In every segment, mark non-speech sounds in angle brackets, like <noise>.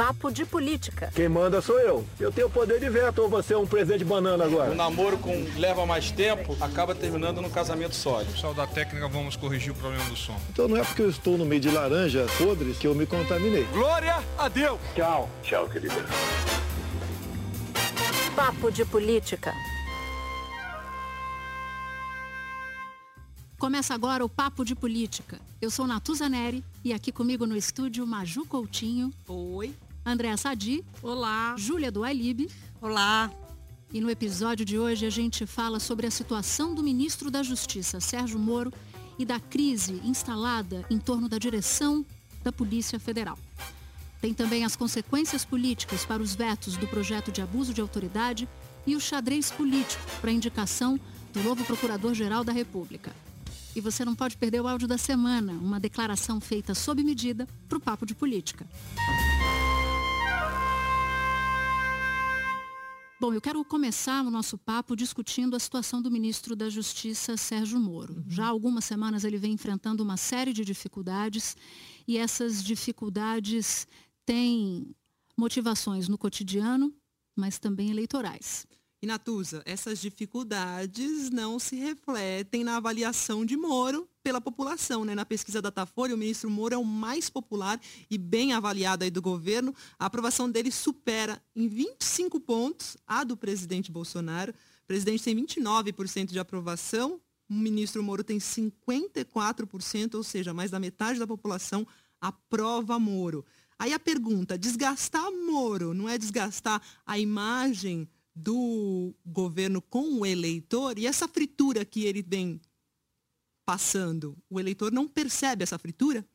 Papo de Política. Quem manda sou eu. Eu tenho poder de veto ou você é um presente de banana agora? O namoro com leva mais tempo acaba terminando no casamento sólido. Pessoal da técnica, vamos corrigir o problema do som. Então não é porque eu estou no meio de laranjas podres que eu me contaminei. Glória a Deus! Tchau. Tchau, querida. Papo de Política. Começa agora o Papo de Política. Eu sou Natuza Neri e aqui comigo no estúdio Maju Coutinho. Oi. Andréa Sadi. Olá. Júlia do Ailib. Olá. E no episódio de hoje a gente fala sobre a situação do ministro da Justiça, Sérgio Moro, e da crise instalada em torno da direção da Polícia Federal. Tem também as consequências políticas para os vetos do projeto de abuso de autoridade e o xadrez político para a indicação do novo Procurador-Geral da República. E você não pode perder o áudio da semana, uma declaração feita sob medida para o Papo de Política. Bom, eu quero começar o nosso papo discutindo a situação do ministro da Justiça, Sérgio Moro. Já há algumas semanas ele vem enfrentando uma série de dificuldades e essas dificuldades têm motivações no cotidiano, mas também eleitorais. E Natuza, essas dificuldades não se refletem na avaliação de Moro pela população. Né? Na pesquisa Datafolha, o ministro Moro é o mais popular e bem avaliado aí do governo. A aprovação dele supera em 25 pontos a do presidente Bolsonaro. O presidente tem 29% de aprovação, o ministro Moro tem 54%, ou seja, mais da metade da população aprova Moro. Aí a pergunta, desgastar Moro não é desgastar a imagem do governo com o eleitor e essa fritura que ele vem passando, o eleitor não percebe essa fritura?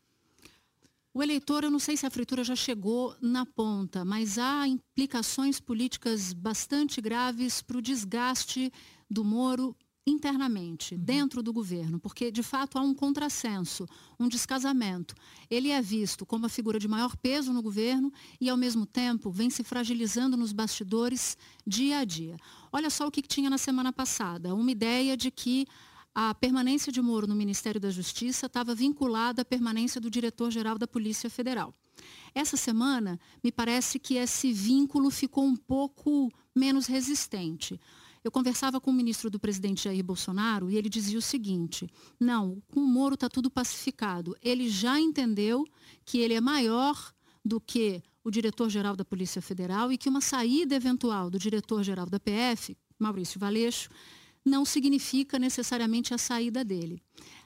O eleitor, eu não sei se a fritura já chegou na ponta, mas há implicações políticas bastante graves para o desgaste do Moro internamente, uhum. dentro do governo, porque de fato há um contrassenso, um descasamento. Ele é visto como a figura de maior peso no governo e, ao mesmo tempo, vem se fragilizando nos bastidores dia a dia. Olha só o que tinha na semana passada: uma ideia de que a permanência de Moro no Ministério da Justiça estava vinculada à permanência do diretor-geral da Polícia Federal. Essa semana, me parece que esse vínculo ficou um pouco menos resistente. Eu conversava com o ministro do presidente Jair Bolsonaro e ele dizia o seguinte: não, com o Moro está tudo pacificado. Ele já entendeu que ele é maior do que o diretor-geral da Polícia Federal e que uma saída eventual do diretor-geral da PF, Maurício Valeixo, não significa necessariamente a saída dele.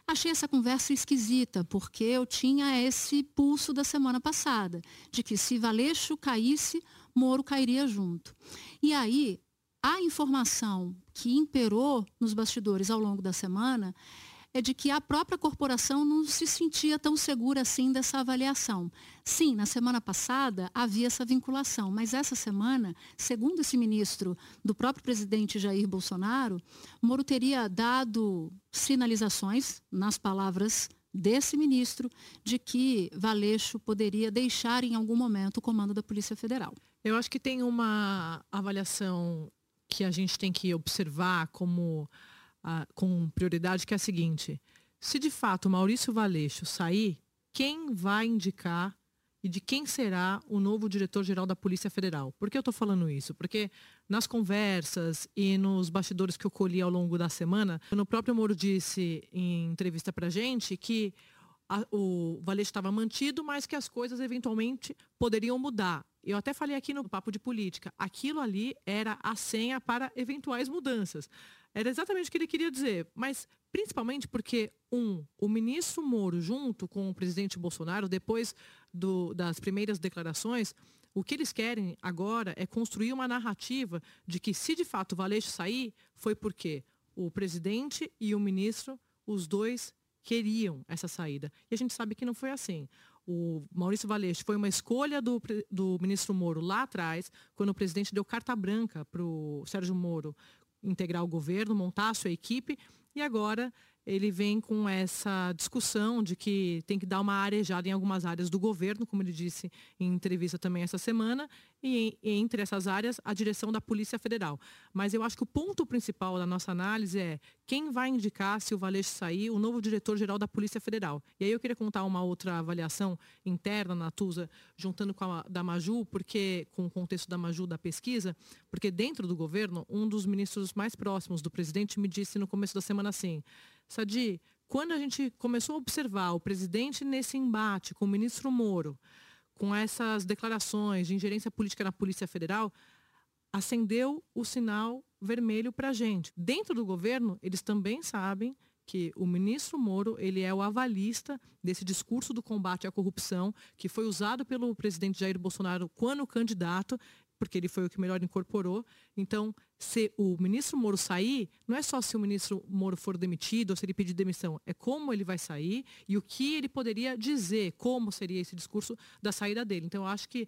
Achei essa conversa esquisita, porque eu tinha esse pulso da semana passada, de que se Valeixo caísse, Moro cairia junto. E aí, a informação que imperou nos bastidores ao longo da semana é de que a própria corporação não se sentia tão segura assim dessa avaliação. Sim, na semana passada havia essa vinculação, mas essa semana, segundo esse ministro do próprio presidente Jair Bolsonaro, Moro teria dado sinalizações, nas palavras desse ministro, de que Valeixo poderia deixar em algum momento o comando da Polícia Federal. Eu acho que tem uma avaliação que a gente tem que observar como com prioridade, que é a seguinte: se de fato Maurício Valeixo sair, quem vai indicar e de quem será o novo diretor-geral da Polícia Federal. Por que eu estou falando isso? Porque nas conversas e nos bastidores que eu colhi ao longo da semana, o próprio Moro disse em entrevista para gente que a, o Valeixo estava mantido, mas que as coisas eventualmente poderiam mudar. Eu até falei aqui no papo de política, aquilo ali era a senha para eventuais mudanças. Era exatamente o que ele queria dizer, mas principalmente porque, um, o ministro Moro, junto com o presidente Bolsonaro, depois do, das primeiras declarações, o que eles querem agora é construir uma narrativa de que, se de fato o Valeixo sair, foi porque o presidente e o ministro, os dois queriam essa saída. E a gente sabe que não foi assim o Maurício Valeste foi uma escolha do, do ministro Moro lá atrás, quando o presidente deu carta branca para o Sérgio Moro integrar o governo, montar a sua equipe, e agora ele vem com essa discussão de que tem que dar uma arejada em algumas áreas do governo, como ele disse em entrevista também essa semana, e, entre essas áreas a direção da Polícia Federal. Mas eu acho que o ponto principal da nossa análise é quem vai indicar, se o Valeixo sair, o novo diretor-geral da Polícia Federal. E aí eu queria contar uma outra avaliação interna na Tusa, juntando com a da Maju, porque com o contexto da Maju da pesquisa, porque dentro do governo, um dos ministros mais próximos do presidente me disse no começo da semana assim, Sadi, quando a gente começou a observar o presidente nesse embate com o ministro Moro, com essas declarações de ingerência política na Polícia Federal, acendeu o sinal vermelho para a gente. Dentro do governo, eles também sabem que o ministro Moro ele é o avalista desse discurso do combate à corrupção que foi usado pelo presidente Jair Bolsonaro quando candidato porque ele foi o que melhor incorporou. Então, se o ministro Moro sair, não é só se o ministro Moro for demitido ou se ele pedir demissão, é como ele vai sair e o que ele poderia dizer, como seria esse discurso da saída dele. Então, eu acho que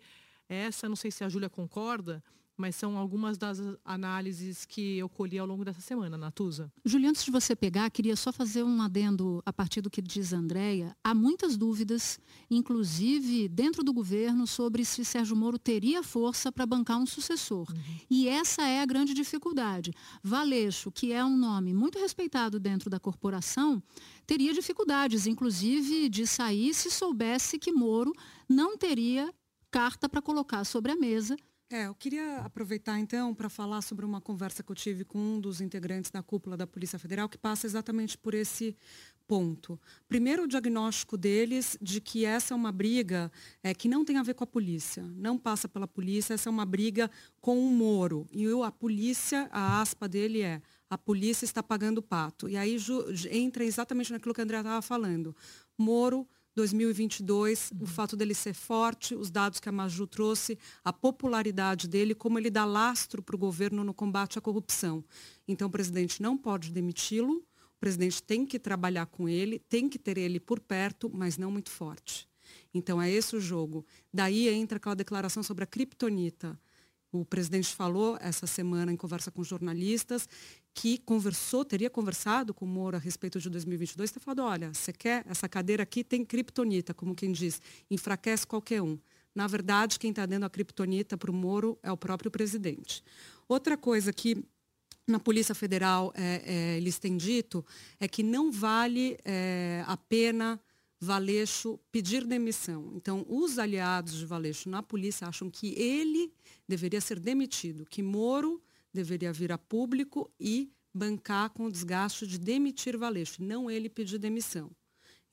essa, não sei se a Júlia concorda, mas são algumas das análises que eu colhi ao longo dessa semana, Natuza. Julia, antes de você pegar, queria só fazer um adendo a partir do que diz a Andréia. Há muitas dúvidas, inclusive dentro do governo, sobre se Sérgio Moro teria força para bancar um sucessor. Uhum. E essa é a grande dificuldade. Valeixo, que é um nome muito respeitado dentro da corporação, teria dificuldades, inclusive, de sair se soubesse que Moro não teria carta para colocar sobre a mesa é, eu queria aproveitar então para falar sobre uma conversa que eu tive com um dos integrantes da cúpula da Polícia Federal que passa exatamente por esse ponto. Primeiro, o diagnóstico deles de que essa é uma briga é, que não tem a ver com a polícia, não passa pela polícia, essa é uma briga com o Moro. E a polícia, a aspa dele é a polícia está pagando o pato. E aí entra exatamente naquilo que a André estava falando. Moro 2022, uhum. o fato dele ser forte, os dados que a Maju trouxe, a popularidade dele, como ele dá lastro para o governo no combate à corrupção. Então, o presidente não pode demiti-lo, o presidente tem que trabalhar com ele, tem que ter ele por perto, mas não muito forte. Então, é esse o jogo. Daí entra aquela declaração sobre a criptonita. O presidente falou essa semana em conversa com jornalistas que conversou, teria conversado com o Moro a respeito de 2022, ter falado, olha, você quer, essa cadeira aqui tem criptonita, como quem diz, enfraquece qualquer um. Na verdade, quem está dando a criptonita para o Moro é o próprio presidente. Outra coisa que na Polícia Federal é, é, eles têm dito é que não vale é, a pena Valeixo pedir demissão. Então, os aliados de Valeixo na polícia acham que ele deveria ser demitido, que Moro deveria vir a público e bancar com o desgaste de demitir Valeixo, não ele pedir demissão.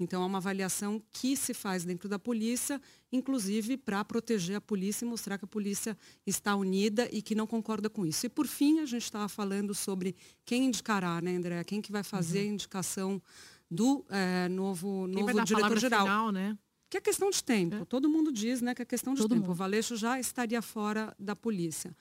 Então, é uma avaliação que se faz dentro da polícia, inclusive para proteger a polícia e mostrar que a polícia está unida e que não concorda com isso. E, por fim, a gente estava falando sobre quem indicará, né, André? Quem que vai fazer uhum. a indicação do é, novo, novo diretor-geral. Né? Que é questão de tempo. É. Todo mundo diz né, que é questão de Todo tempo. Mundo. O Valeixo já estaria fora da polícia.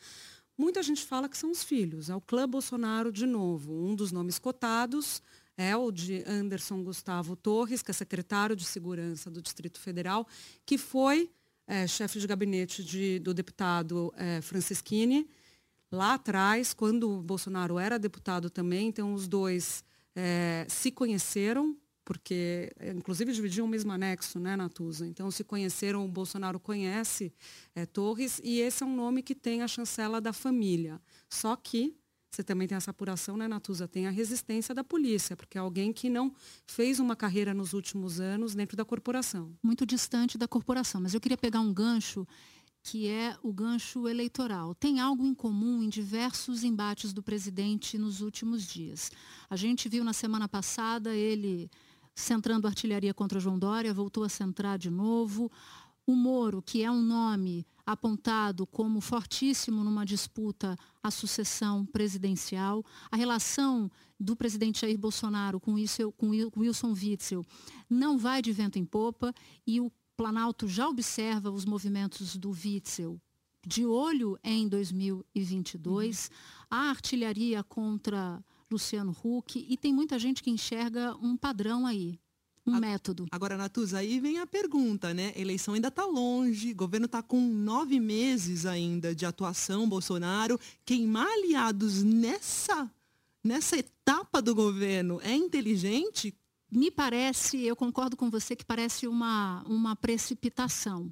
Muita gente fala que são os filhos. É o clã Bolsonaro de novo. Um dos nomes cotados é o de Anderson Gustavo Torres, que é secretário de Segurança do Distrito Federal, que foi é, chefe de gabinete de, do deputado é, Francisquini lá atrás, quando o Bolsonaro era deputado também. Então, os dois é, se conheceram porque inclusive dividiam o mesmo anexo né, na Tusa. Então se conheceram, o Bolsonaro conhece é, Torres e esse é um nome que tem a chancela da família. Só que você também tem essa apuração, né, Natuza? Tem a resistência da polícia, porque é alguém que não fez uma carreira nos últimos anos dentro da corporação. Muito distante da corporação. Mas eu queria pegar um gancho que é o gancho eleitoral. Tem algo em comum em diversos embates do presidente nos últimos dias. A gente viu na semana passada ele centrando artilharia contra João Dória, voltou a centrar de novo. O Moro, que é um nome apontado como fortíssimo numa disputa à sucessão presidencial. A relação do presidente Jair Bolsonaro com, isso, com Wilson Witzel não vai de vento em popa e o Planalto já observa os movimentos do Witzel de olho em 2022. Uhum. A artilharia contra Luciano Huck, e tem muita gente que enxerga um padrão aí, um a, método. Agora, Natuza, aí vem a pergunta, né? Eleição ainda está longe, governo está com nove meses ainda de atuação, Bolsonaro. Queimar aliados nessa nessa etapa do governo é inteligente? Me parece, eu concordo com você que parece uma, uma precipitação.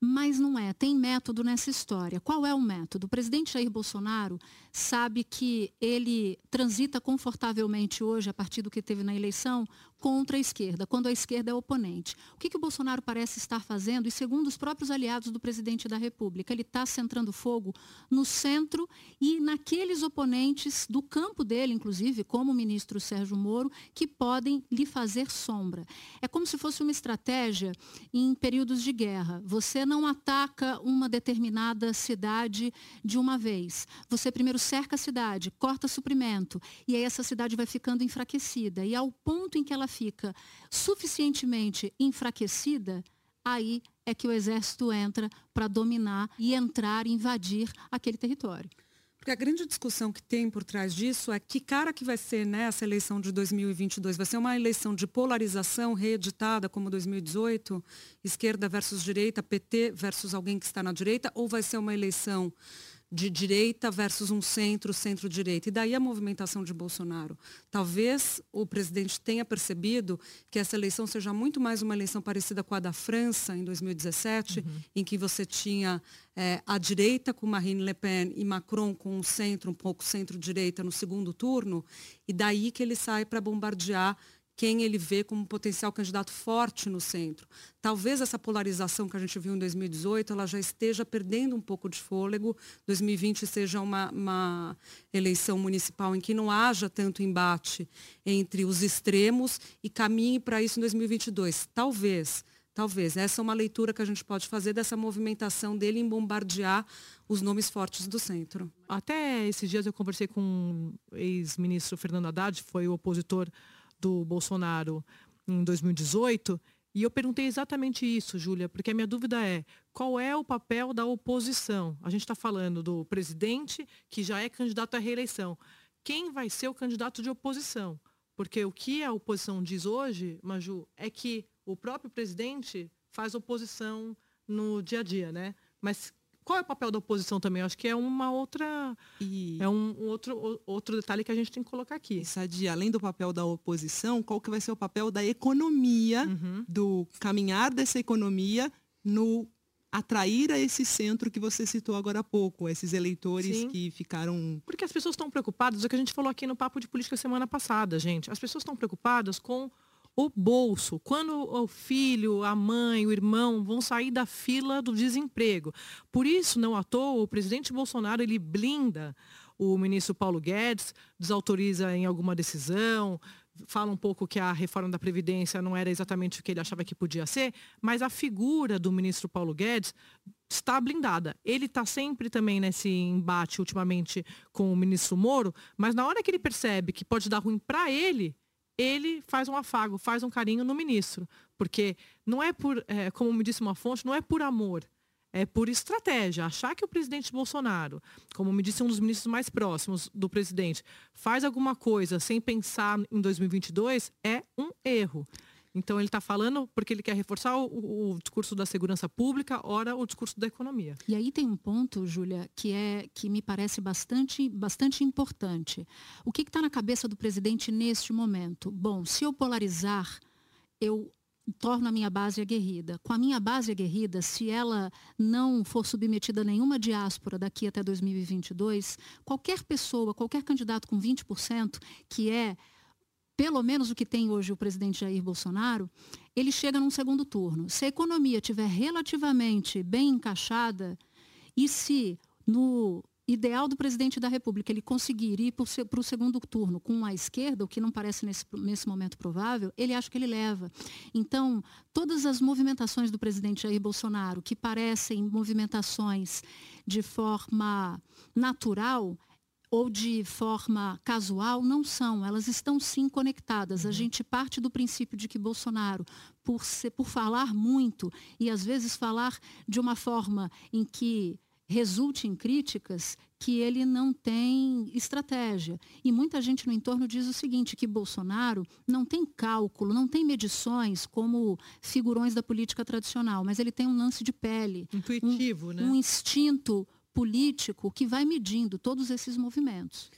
Mas não é, tem método nessa história. Qual é o método? O presidente Jair Bolsonaro sabe que ele transita confortavelmente hoje, a partir do que teve na eleição, contra a esquerda, quando a esquerda é oponente. O que, que o Bolsonaro parece estar fazendo? E segundo os próprios aliados do presidente da República, ele está centrando fogo no centro e naqueles oponentes do campo dele, inclusive, como o ministro Sérgio Moro, que podem lhe fazer sombra. É como se fosse uma estratégia em períodos de guerra. Você não ataca uma determinada cidade de uma vez. Você primeiro cerca a cidade, corta suprimento, e aí essa cidade vai ficando enfraquecida. E ao ponto em que ela fica suficientemente enfraquecida, aí é que o exército entra para dominar e entrar, invadir aquele território. Porque a grande discussão que tem por trás disso é que cara que vai ser né, eleição de 2022? Vai ser uma eleição de polarização reeditada como 2018, esquerda versus direita, PT versus alguém que está na direita, ou vai ser uma eleição de direita versus um centro, centro-direita. E daí a movimentação de Bolsonaro. Talvez o presidente tenha percebido que essa eleição seja muito mais uma eleição parecida com a da França, em 2017, uhum. em que você tinha é, a direita com Marine Le Pen e Macron com o centro, um pouco centro-direita no segundo turno, e daí que ele sai para bombardear quem ele vê como potencial candidato forte no centro. Talvez essa polarização que a gente viu em 2018, ela já esteja perdendo um pouco de fôlego. 2020 seja uma, uma eleição municipal em que não haja tanto embate entre os extremos e caminhe para isso em 2022. Talvez, talvez. Essa é uma leitura que a gente pode fazer dessa movimentação dele em bombardear os nomes fortes do centro. Até esses dias eu conversei com o ex-ministro Fernando Haddad, foi o opositor do Bolsonaro em 2018. E eu perguntei exatamente isso, Júlia, porque a minha dúvida é qual é o papel da oposição? A gente está falando do presidente que já é candidato à reeleição. Quem vai ser o candidato de oposição? Porque o que a oposição diz hoje, Maju, é que o próprio presidente faz oposição no dia a dia, né? Mas qual é o papel da oposição também? Eu acho que é uma outra. E... É um, outro, outro detalhe que a gente tem que colocar aqui. Sadia, além do papel da oposição, qual que vai ser o papel da economia, uhum. do caminhar dessa economia no atrair a esse centro que você citou agora há pouco, esses eleitores Sim. que ficaram. Porque as pessoas estão preocupadas, é o que a gente falou aqui no Papo de Política semana passada, gente. As pessoas estão preocupadas com o bolso, quando o filho, a mãe, o irmão vão sair da fila do desemprego. Por isso, não à toa, o presidente Bolsonaro ele blinda o ministro Paulo Guedes, desautoriza em alguma decisão, fala um pouco que a reforma da Previdência não era exatamente o que ele achava que podia ser, mas a figura do ministro Paulo Guedes está blindada. Ele está sempre também nesse embate ultimamente com o ministro Moro, mas na hora que ele percebe que pode dar ruim para ele, ele faz um afago, faz um carinho no ministro. Porque não é por, é, como me disse uma fonte, não é por amor, é por estratégia. Achar que o presidente Bolsonaro, como me disse um dos ministros mais próximos do presidente, faz alguma coisa sem pensar em 2022 é um erro. Então ele está falando porque ele quer reforçar o, o, discurso da segurança pública, ora o discurso da economia. E aí tem um ponto, Júlia, que é que me parece bastante, bastante importante. O que está na cabeça do presidente neste momento? Bom, se eu polarizar, eu torno a minha base aguerrida. Com a minha base aguerrida, se ela não for submetida a nenhuma diáspora daqui até 2022, qualquer pessoa, qualquer candidato com 20%, que é pelo menos o que tem hoje o presidente Jair Bolsonaro, ele chega num segundo turno. Se a economia estiver relativamente bem encaixada e se no ideal do presidente da República ele conseguir ir para o segundo turno com a esquerda, o que não parece nesse, nesse momento provável, ele acha que ele leva. Então, todas as movimentações do presidente Jair Bolsonaro, que parecem movimentações de forma natural, ou de forma casual, não são. Elas estão sim conectadas. A uhum. gente parte do princípio de que Bolsonaro, por, ser, por falar muito e às vezes falar de uma forma em que resulte em críticas, que ele não tem estratégia. E muita gente no entorno diz o seguinte, que Bolsonaro não tem cálculo, não tem medições como figurões da política tradicional, mas ele tem um lance de pele. Intuitivo, um, né? Um instinto político que vai medindo todos esses movimentos.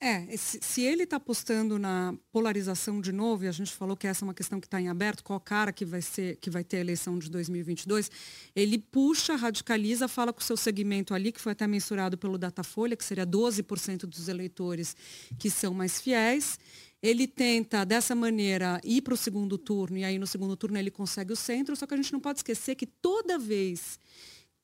É, se, ele está apostando na polarização de novo, e a gente falou que essa é uma questão que está em aberto, qual cara que vai, ser, que vai ter a eleição de 2022, ele puxa, radicaliza, fala com o seu segmento ali, que foi até mensurado pelo Datafolha, que seria 12% dos eleitores que são mais fiéis. Ele tenta, dessa maneira, ir para o segundo turno, e aí no segundo turno ele consegue o centro, só que a gente não pode esquecer que toda vez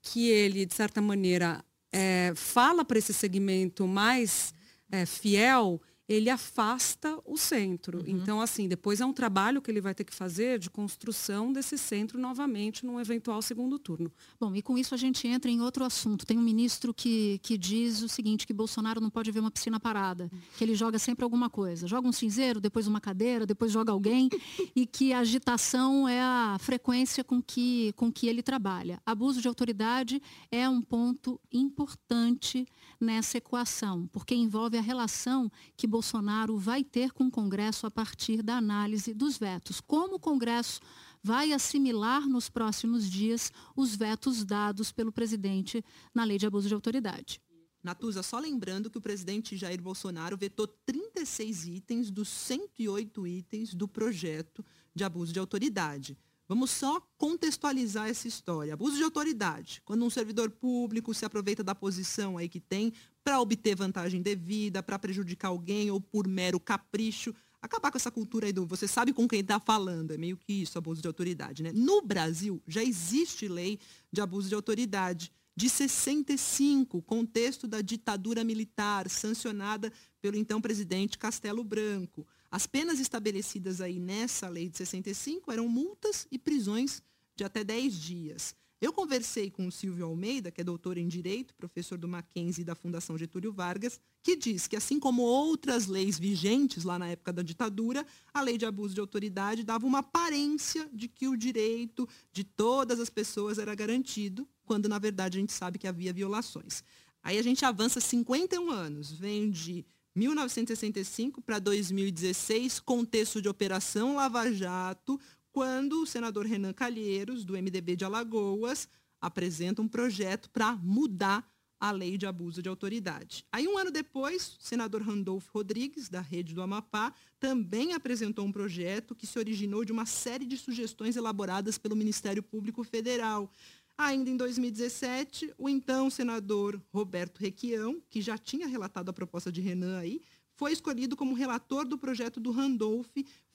que ele, de certa maneira, é, fala para esse segmento mais é, fiel, ele afasta o centro. Uhum. Então, assim, depois é um trabalho que ele vai ter que fazer de construção desse centro novamente num eventual segundo turno. Bom, e com isso a gente entra em outro assunto. Tem um ministro que, que diz o seguinte, que Bolsonaro não pode ver uma piscina parada, que ele joga sempre alguma coisa. Joga um cinzeiro, depois uma cadeira, depois joga alguém, <laughs> e que a agitação é a frequência com que, com que ele trabalha. Abuso de autoridade é um ponto importante nessa equação, porque envolve a relação que Bolsonaro vai ter com o Congresso a partir da análise dos vetos. Como o Congresso vai assimilar nos próximos dias os vetos dados pelo presidente na lei de abuso de autoridade. Natuza, só lembrando que o presidente Jair Bolsonaro vetou 36 itens dos 108 itens do projeto de abuso de autoridade. Vamos só contextualizar essa história. Abuso de autoridade. Quando um servidor público se aproveita da posição aí que tem para obter vantagem devida, para prejudicar alguém ou por mero capricho. Acabar com essa cultura aí do você sabe com quem está falando. É meio que isso, abuso de autoridade. Né? No Brasil, já existe lei de abuso de autoridade de 65, contexto da ditadura militar, sancionada pelo então presidente Castelo Branco. As penas estabelecidas aí nessa lei de 65 eram multas e prisões de até 10 dias. Eu conversei com o Silvio Almeida, que é doutor em Direito, professor do Mackenzie e da Fundação Getúlio Vargas, que diz que, assim como outras leis vigentes lá na época da ditadura, a lei de abuso de autoridade dava uma aparência de que o direito de todas as pessoas era garantido, quando, na verdade, a gente sabe que havia violações. Aí a gente avança 51 anos, vem de 1965 para 2016, contexto de Operação Lava Jato, quando o senador Renan Calheiros, do MDB de Alagoas, apresenta um projeto para mudar a lei de abuso de autoridade. Aí, um ano depois, o senador Randolfo Rodrigues, da Rede do Amapá, também apresentou um projeto que se originou de uma série de sugestões elaboradas pelo Ministério Público Federal. Ainda em 2017, o então senador Roberto Requião, que já tinha relatado a proposta de Renan aí, foi escolhido como relator do projeto do Randolph,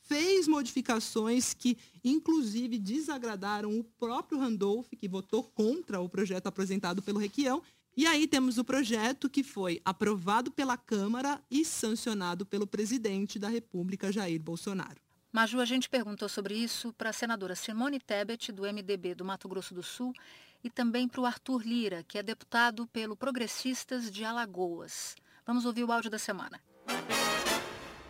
fez modificações que, inclusive, desagradaram o próprio Randolph, que votou contra o projeto apresentado pelo Requião. E aí temos o projeto que foi aprovado pela Câmara e sancionado pelo presidente da República, Jair Bolsonaro. Maju, a gente perguntou sobre isso para a senadora Simone Tebet, do MDB do Mato Grosso do Sul, e também para o Arthur Lira, que é deputado pelo Progressistas de Alagoas. Vamos ouvir o áudio da semana.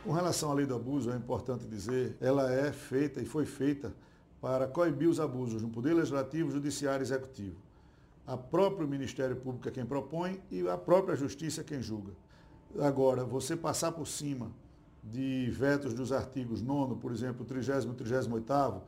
Com relação à lei do abuso, é importante dizer, ela é feita e foi feita para coibir os abusos no Poder Legislativo, Judiciário e Executivo. A próprio Ministério Público é quem propõe e a própria Justiça é quem julga. Agora, você passar por cima de vetos dos artigos 9, por exemplo, 30 e 38,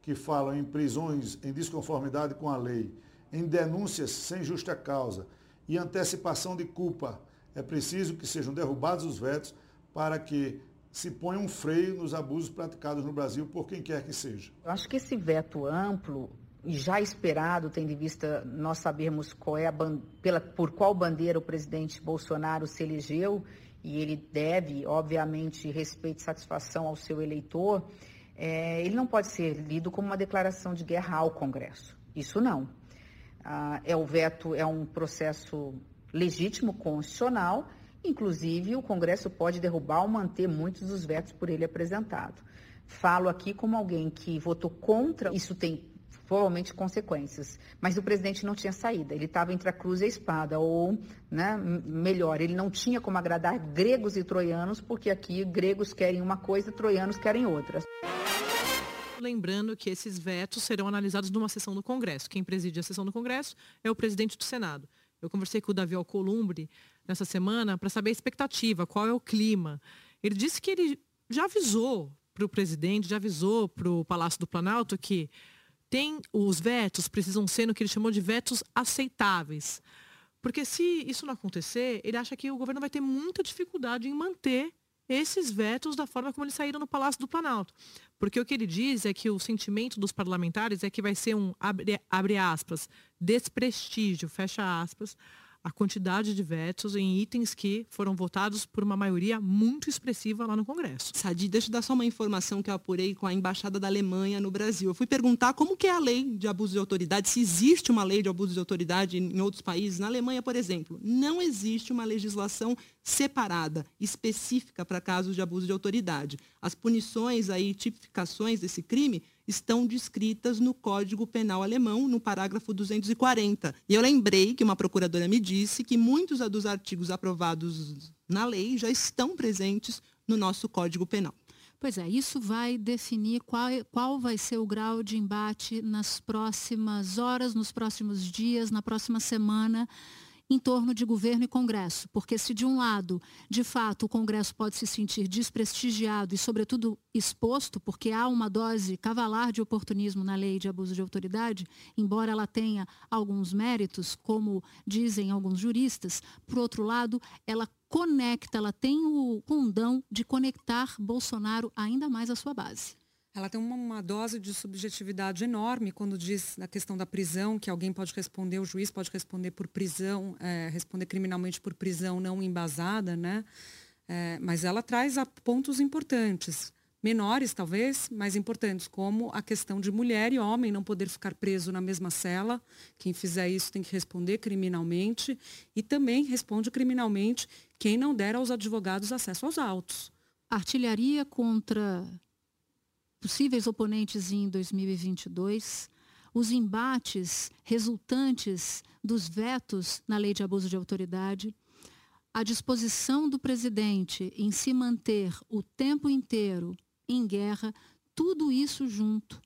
que falam em prisões em desconformidade com a lei, em denúncias sem justa causa e antecipação de culpa, é preciso que sejam derrubados os vetos para que se ponha um freio nos abusos praticados no Brasil por quem quer que seja. Eu acho que esse veto amplo e já esperado, tendo em vista nós sabermos qual é a, pela, por qual bandeira o presidente Bolsonaro se elegeu e ele deve, obviamente, respeito e satisfação ao seu eleitor, é, ele não pode ser lido como uma declaração de guerra ao Congresso. Isso não. Ah, é o veto, é um processo legítimo, constitucional, inclusive o Congresso pode derrubar ou manter muitos dos vetos por ele apresentado. Falo aqui como alguém que votou contra, isso tem provavelmente consequências. Mas o presidente não tinha saída, ele estava entre a cruz e a espada, ou, né, melhor, ele não tinha como agradar gregos e troianos, porque aqui gregos querem uma coisa, troianos querem outra. Lembrando que esses vetos serão analisados numa sessão do Congresso. Quem preside a sessão do Congresso é o presidente do Senado. Eu conversei com o Davi Alcolumbre nessa semana para saber a expectativa, qual é o clima. Ele disse que ele já avisou para o presidente, já avisou para o Palácio do Planalto que tem os vetos precisam ser no que ele chamou de vetos aceitáveis. Porque se isso não acontecer, ele acha que o governo vai ter muita dificuldade em manter esses vetos da forma como eles saíram no Palácio do Planalto. Porque o que ele diz é que o sentimento dos parlamentares é que vai ser um, abre, abre aspas, desprestígio, fecha aspas, a quantidade de vetos em itens que foram votados por uma maioria muito expressiva lá no Congresso. Sadi, deixa eu dar só uma informação que eu apurei com a Embaixada da Alemanha no Brasil. Eu fui perguntar como que é a lei de abuso de autoridade, se existe uma lei de abuso de autoridade em outros países. Na Alemanha, por exemplo, não existe uma legislação separada, específica para casos de abuso de autoridade. As punições aí, tipificações desse crime estão descritas no Código Penal alemão, no parágrafo 240. E eu lembrei que uma procuradora me disse que muitos dos artigos aprovados na lei já estão presentes no nosso Código Penal. Pois é, isso vai definir qual, qual vai ser o grau de embate nas próximas horas, nos próximos dias, na próxima semana em torno de governo e Congresso. Porque se de um lado, de fato, o Congresso pode se sentir desprestigiado e, sobretudo, exposto, porque há uma dose cavalar de oportunismo na lei de abuso de autoridade, embora ela tenha alguns méritos, como dizem alguns juristas, por outro lado, ela conecta, ela tem o condão de conectar Bolsonaro ainda mais à sua base. Ela tem uma, uma, dose de subjetividade enorme quando diz na questão da prisão, que alguém pode responder, o juiz pode responder por prisão, é, responder criminalmente por prisão não embasada, né? É, mas ela traz pontos importantes, menores talvez, mas importantes, como a questão de mulher e homem não poder ficar preso na mesma cela. Quem fizer isso tem que responder criminalmente e também responde criminalmente quem não der aos advogados acesso aos autos. Artilharia contra possíveis oponentes em 2022, os embates resultantes dos vetos na lei de abuso de autoridade, a disposição do presidente em se manter o tempo inteiro em guerra, tudo isso junto,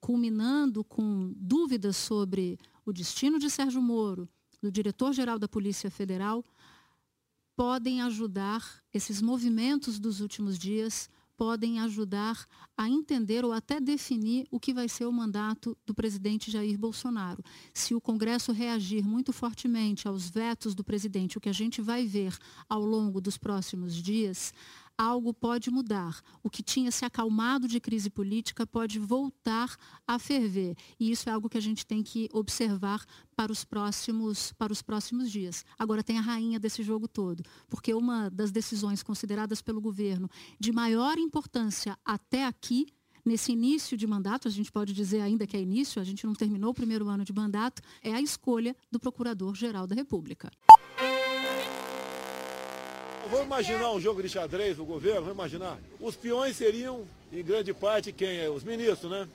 culminando com dúvidas sobre o destino de Sérgio Moro, do diretor-geral da Polícia Federal, podem ajudar esses movimentos dos últimos dias podem ajudar a entender ou até definir o que vai ser o mandato do presidente Jair Bolsonaro. Se o Congresso reagir muito fortemente aos vetos do presidente, o que a gente vai ver ao longo dos próximos dias, algo pode mudar. O que tinha se acalmado de crise política pode voltar a ferver. E isso é algo que a gente tem que observar para os próximos, para os próximos dias. Agora tem a rainha desse jogo todo, porque uma das decisões consideradas pelo governo de maior importância até aqui nesse início de mandato, a gente pode dizer ainda que é início, a gente não terminou o primeiro ano de mandato, é a escolha do Procurador-Geral da República. Vamos imaginar um jogo de xadrez no governo, vamos imaginar. Os peões seriam, em grande parte, quem? Os ministros, né?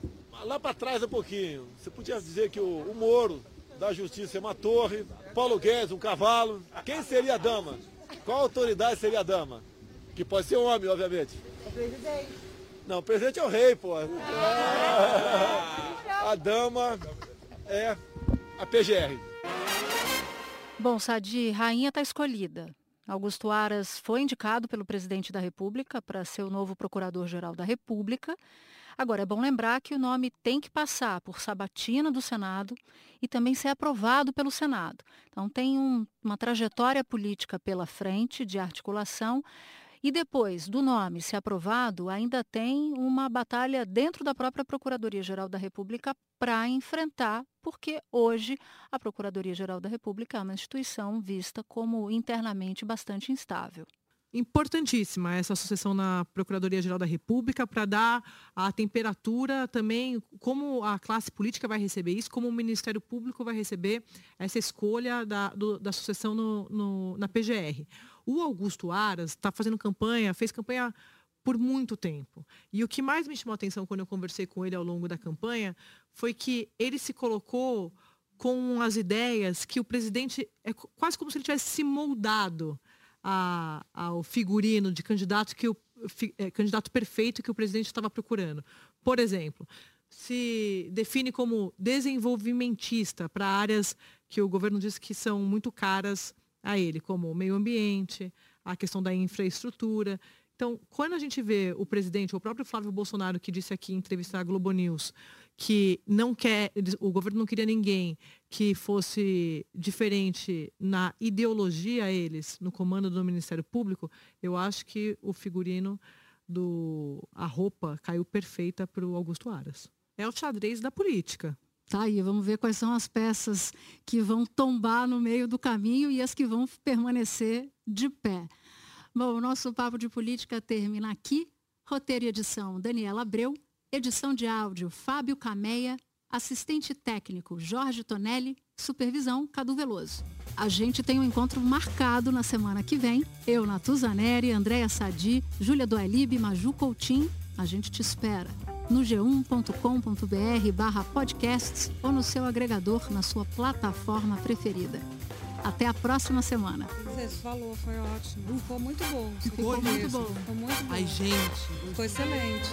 Lá para trás um pouquinho. Você podia dizer que o, o Moro, da Justiça, é uma torre. Paulo Guedes, um cavalo. Quem seria a dama? Qual autoridade seria a dama? Que pode ser homem, obviamente. O presidente. Não, o presidente é o rei, pô. É. A dama é a PGR. Bom, Sadi, rainha está escolhida. Augusto Aras foi indicado pelo presidente da República para ser o novo procurador-geral da República. Agora, é bom lembrar que o nome tem que passar por sabatina do Senado e também ser aprovado pelo Senado. Então, tem um, uma trajetória política pela frente de articulação. E depois do nome ser aprovado, ainda tem uma batalha dentro da própria Procuradoria-Geral da República para enfrentar, porque hoje a Procuradoria-Geral da República é uma instituição vista como internamente bastante instável importantíssima essa associação na Procuradoria-Geral da República para dar a temperatura também, como a classe política vai receber isso, como o Ministério Público vai receber essa escolha da, do, da no, no, na PGR. O Augusto Aras está fazendo campanha, fez campanha por muito tempo. E o que mais me chamou a atenção quando eu conversei com ele ao longo da campanha foi que ele se colocou com as ideias que o presidente é quase como se ele tivesse se moldado a, ao figurino de candidato que o é, candidato perfeito que o presidente estava procurando. Por exemplo, se define como desenvolvimentista para áreas que o governo diz que são muito caras a ele, como o meio ambiente, a questão da infraestrutura. Então, quando a gente vê o presidente, o próprio Flávio Bolsonaro, que disse aqui em entrevista à Globo News, que não quer, o governo não queria ninguém que fosse diferente na ideologia eles, no comando do Ministério Público, eu acho que o figurino do a roupa caiu perfeita para o Augusto Aras. É o xadrez da política. Tá aí, vamos ver quais são as peças que vão tombar no meio do caminho e as que vão permanecer de pé. Bom, o nosso papo de política termina aqui. Roteiro e edição Daniela Abreu, edição de áudio Fábio Cameia, assistente técnico Jorge Tonelli, supervisão Cadu Veloso. A gente tem um encontro marcado na semana que vem. Eu, Natuzaneri, Andréa Sadi, Júlia Doelib, Maju Coutinho. A gente te espera no g1.com.br barra podcasts ou no seu agregador na sua plataforma preferida. Até a próxima semana. Você falou, foi ótimo. Ficou muito bom. Ficou, Ficou muito bom. Ficou muito bom. Ai, gente. Ficou excelente.